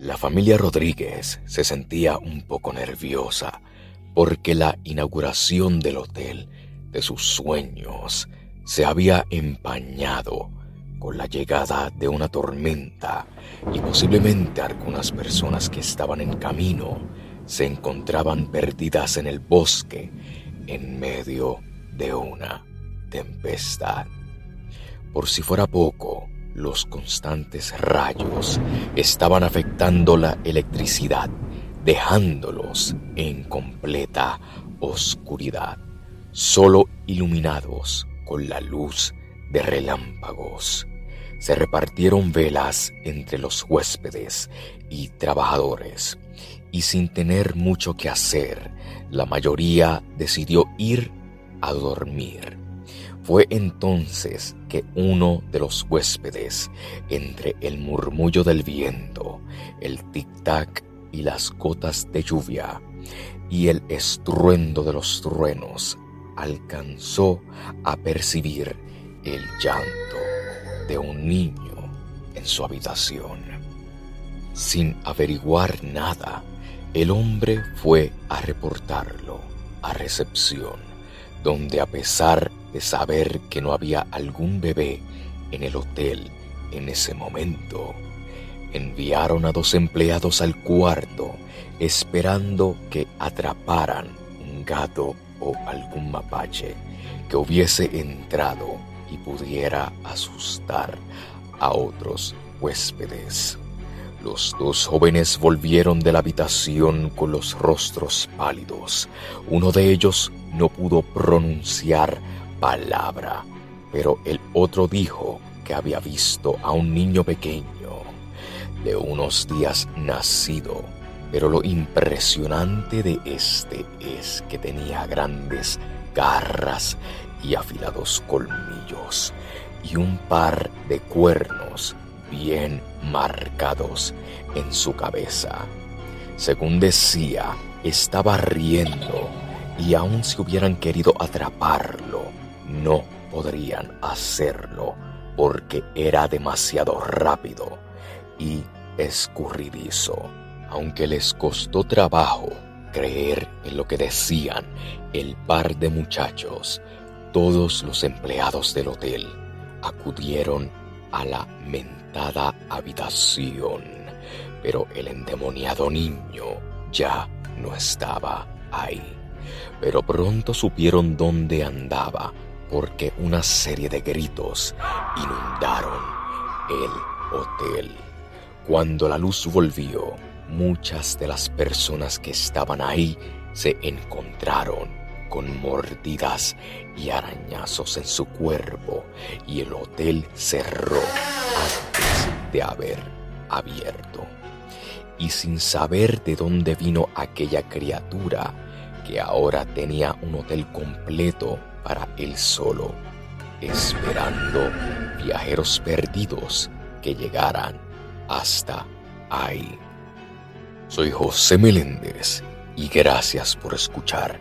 La familia Rodríguez se sentía un poco nerviosa porque la inauguración del hotel de sus sueños se había empañado con la llegada de una tormenta y posiblemente algunas personas que estaban en camino se encontraban perdidas en el bosque en medio de una tempestad. Por si fuera poco, los constantes rayos estaban afectando la electricidad, dejándolos en completa oscuridad, solo iluminados con la luz de relámpagos. Se repartieron velas entre los huéspedes y trabajadores, y sin tener mucho que hacer, la mayoría decidió ir a dormir. Fue entonces que uno de los huéspedes, entre el murmullo del viento, el tic-tac y las gotas de lluvia, y el estruendo de los truenos, alcanzó a percibir el llanto de un niño en su habitación. Sin averiguar nada, el hombre fue a reportarlo a recepción, donde a pesar de saber que no había algún bebé en el hotel en ese momento, enviaron a dos empleados al cuarto esperando que atraparan un gato o algún mapache que hubiese entrado y pudiera asustar a otros huéspedes. Los dos jóvenes volvieron de la habitación con los rostros pálidos. Uno de ellos no pudo pronunciar palabra, pero el otro dijo que había visto a un niño pequeño, de unos días nacido, pero lo impresionante de este es que tenía grandes garras y afilados colmillos y un par de cuernos bien marcados en su cabeza. Según decía, estaba riendo y aun si hubieran querido atraparlo, no podrían hacerlo porque era demasiado rápido y escurridizo. Aunque les costó trabajo creer en lo que decían el par de muchachos, todos los empleados del hotel acudieron a la mentada habitación, pero el endemoniado niño ya no estaba ahí. Pero pronto supieron dónde andaba, porque una serie de gritos inundaron el hotel. Cuando la luz volvió, muchas de las personas que estaban ahí se encontraron con mordidas y arañazos en su cuerpo y el hotel cerró antes de haber abierto. Y sin saber de dónde vino aquella criatura que ahora tenía un hotel completo para él solo, esperando viajeros perdidos que llegaran hasta ahí. Soy José Meléndez y gracias por escuchar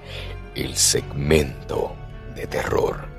el segmento de terror.